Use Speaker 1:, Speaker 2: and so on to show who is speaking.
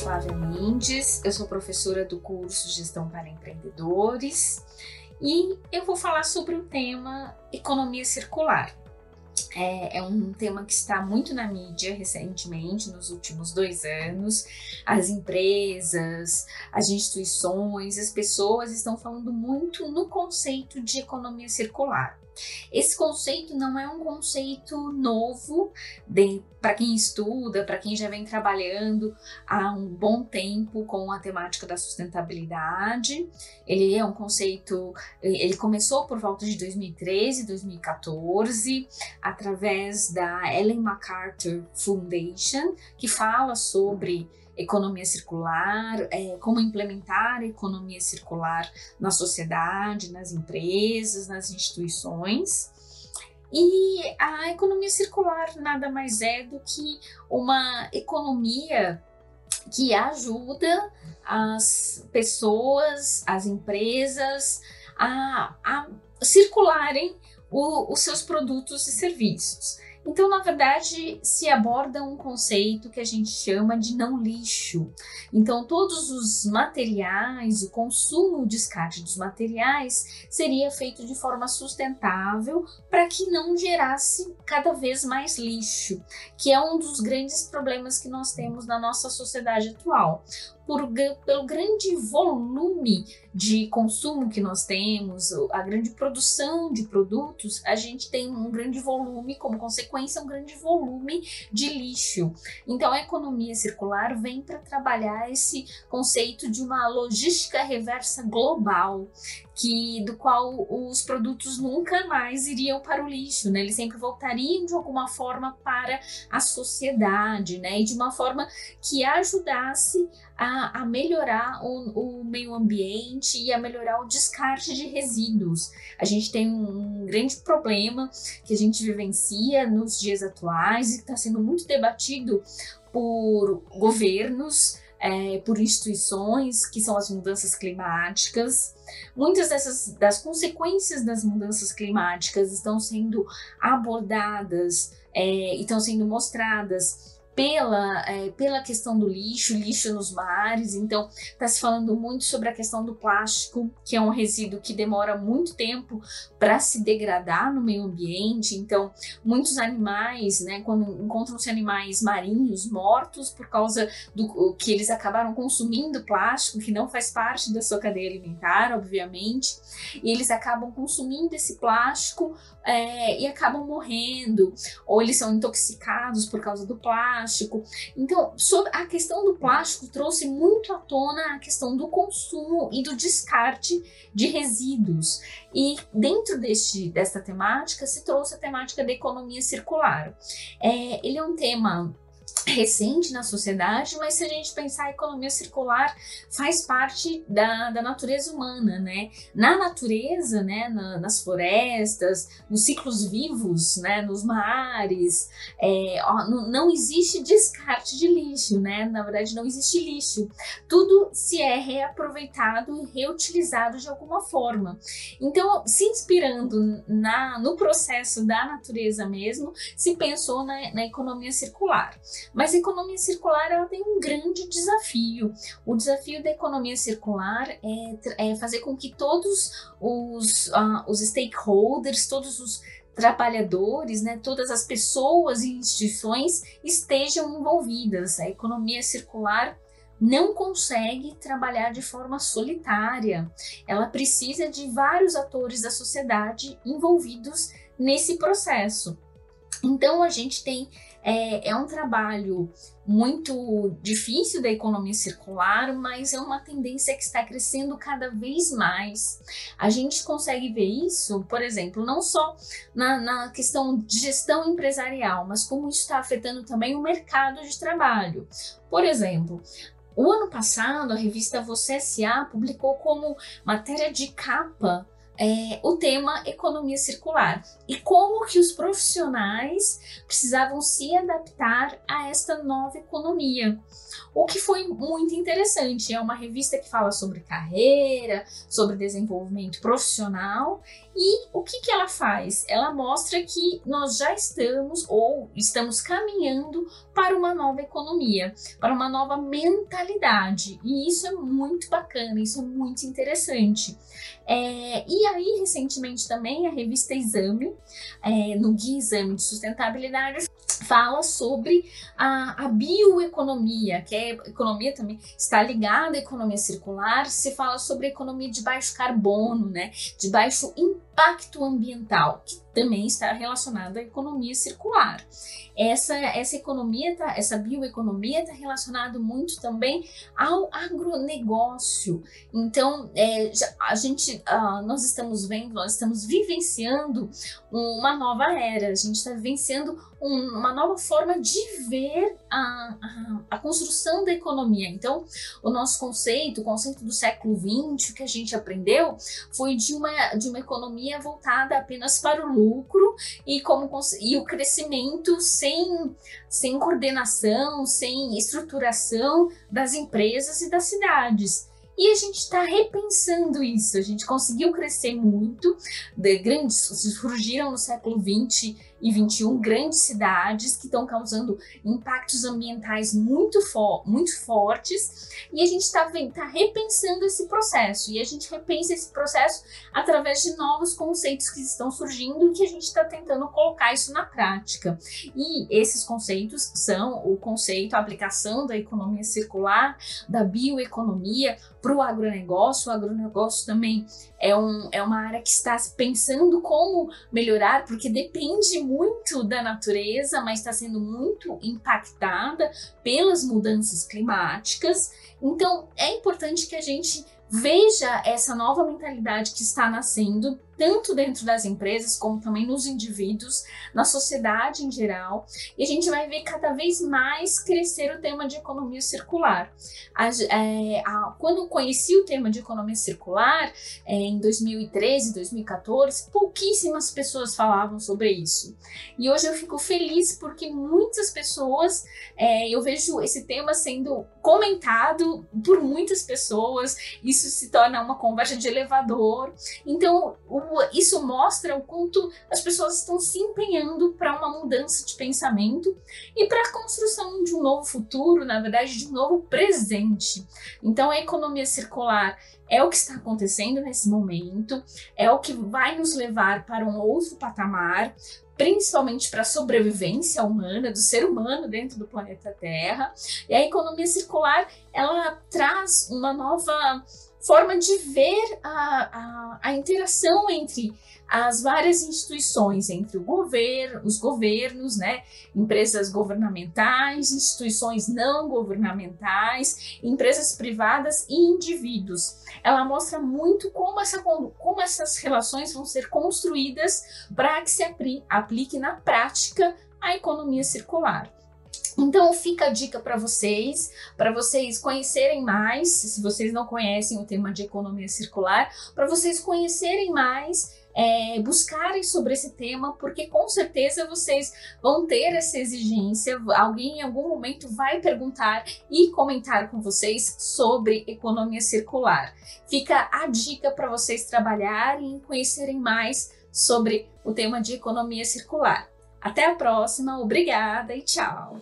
Speaker 1: Flávia Mendes, eu sou professora do curso Gestão para Empreendedores e eu vou falar sobre o tema economia circular. É, é, um tema que está muito na mídia recentemente, nos últimos dois anos. As empresas, as instituições, as pessoas estão falando muito no conceito de economia circular. Esse conceito não é um conceito novo para quem estuda, para quem já vem trabalhando há um bom tempo com a temática da sustentabilidade. Ele é um conceito, ele começou por volta de 2013, 2014, através da Ellen MacArthur Foundation, que fala sobre economia circular, é, como implementar a economia circular na sociedade, nas empresas, nas instituições. E a economia circular nada mais é do que uma economia que ajuda as pessoas, as empresas a, a circularem o, os seus produtos e serviços. Então, na verdade, se aborda um conceito que a gente chama de não lixo. Então, todos os materiais, o consumo, o descarte dos materiais seria feito de forma sustentável para que não gerasse cada vez mais lixo, que é um dos grandes problemas que nós temos na nossa sociedade atual por, pelo grande volume de consumo que nós temos, a grande produção de produtos, a gente tem um grande volume, como consequência, um grande volume de lixo. Então, a economia circular vem para trabalhar esse conceito de uma logística reversa global, que do qual os produtos nunca mais iriam para o lixo, né? Eles sempre voltariam de alguma forma para a sociedade, né? E de uma forma que ajudasse a, a melhorar o, o, meio ambiente e a melhorar o descarte de resíduos. A gente tem um, grande problema que a gente vivencia nos dias atuais e que está sendo muito debatido por governos é, por instituições, que são as mudanças climáticas. Muitas dessas das consequências das mudanças climáticas estão sendo abordadas é, e estão sendo mostradas pela, é, pela questão do lixo, lixo nos mares. Então, está se falando muito sobre a questão do plástico, que é um resíduo que demora muito tempo para se degradar no meio ambiente. Então, muitos animais, né, quando encontram-se animais marinhos mortos por causa do que eles acabaram consumindo plástico, que não faz parte da sua cadeia alimentar, obviamente, e eles acabam consumindo esse plástico é, e acabam morrendo, ou eles são intoxicados por causa do plástico. Então, sobre a questão do plástico trouxe muito à tona a questão do consumo e do descarte de resíduos. E dentro deste, dessa temática se trouxe a temática da economia circular. É, ele é um tema recente na sociedade, mas se a gente pensar a economia circular faz parte da, da natureza humana, né? Na natureza, né, na, nas florestas, nos ciclos vivos, né, nos mares, é, ó, não, existe descarte de lixo, né? Na verdade, não existe lixo. Tudo se é reaproveitado e reutilizado de alguma forma. Então, se inspirando na, no processo da natureza mesmo, se pensou na, na economia circular. Mas a economia circular ela tem um grande desafio. O desafio da economia circular é, é fazer com que todos os, uh, os stakeholders, todos os trabalhadores, né, todas as pessoas e instituições estejam envolvidas. A economia circular não consegue trabalhar de forma solitária. Ela precisa de vários atores da sociedade envolvidos nesse processo. Então a gente tem é, é, um trabalho muito difícil da economia circular, mas é uma tendência que está crescendo cada vez mais. A gente consegue ver isso, por exemplo, não só na, na questão de gestão empresarial, mas como isso está afetando também o mercado de trabalho. Por exemplo, o ano passado, a revista Você S.A. publicou como matéria de capa é, o tema economia circular e como que os profissionais precisavam se adaptar a esta nova economia. O que foi muito interessante. É uma revista que fala sobre carreira, sobre desenvolvimento profissional e o que, que ela faz? Ela mostra que nós já estamos ou estamos caminhando para uma nova economia, para uma nova mentalidade. E isso é muito bacana, isso é muito interessante. É, e aí, recentemente também, a revista Exame, é, no Guia Exame de Sustentabilidade, fala sobre a, a, bioeconomia, que é economia também está ligada à economia circular, se fala sobre economia de baixo carbono, né, de baixo impacto ambiental, que também está relacionada à economia circular. Essa, essa economia, tá, essa bioeconomia está relacionada muito também ao agronegócio. Então, é, a gente, uh, nós estamos vendo, nós estamos vivenciando uma nova era, a gente está vivenciando um, uma nova forma de ver a, a, a, construção da economia. Então, o nosso conceito, o conceito do século XX, que a gente aprendeu, foi de uma, de uma economia voltada apenas para o lucro e, como, e o crescimento sem, sem coordenação, sem estruturação das empresas e das cidades. E a gente está repensando isso. A gente conseguiu crescer muito, de grandes surgiram no século XX e 21 grandes cidades que estão causando impactos ambientais muito, fo muito fortes e a gente está tá repensando esse processo e a gente repensa esse processo através de novos conceitos que estão surgindo e que a gente está tentando colocar isso na prática. E esses conceitos são o conceito, a aplicação da economia circular, da bioeconomia para o agronegócio. O agronegócio também é, um, é uma área que está pensando como melhorar, porque depende muito da natureza, mas está sendo muito impactada pelas mudanças climáticas. Então, é importante que a gente veja essa nova mentalidade que está nascendo tanto dentro das empresas como também nos indivíduos, na sociedade em geral, e a gente vai ver cada vez mais crescer o tema de economia circular. A, é, a, quando eu conheci o tema de economia circular, é, em 2013, 2014, pouquíssimas pessoas falavam sobre isso. E hoje eu fico feliz porque muitas pessoas, é, eu vejo esse tema sendo comentado por muitas pessoas, isso se torna uma conversa de elevador. Então, o isso mostra o quanto as pessoas estão se empenhando para uma mudança de pensamento e para a construção de um novo futuro, na verdade, de um novo presente. Então, a economia circular é o que está acontecendo nesse momento, é o que vai nos levar para um outro patamar, principalmente para a sobrevivência humana, do ser humano dentro do planeta Terra. E a economia circular, ela traz uma nova forma de ver a, a, a interação entre as várias instituições, entre o governo, os governos, né, empresas governamentais, instituições não governamentais, empresas privadas e indivíduos. Ela mostra muito como, essa, como essas relações vão ser construídas para que se aplique na prática a economia circular. Então fica a dica para vocês, para vocês conhecerem mais, se vocês não conhecem o tema de economia circular, para vocês conhecerem mais, é, buscarem sobre esse tema, porque com certeza vocês vão ter essa exigência. Alguém em algum momento vai perguntar e comentar com vocês sobre economia circular. Fica a dica para vocês trabalharem e conhecerem mais sobre o tema de economia circular. Até a próxima, obrigada e tchau!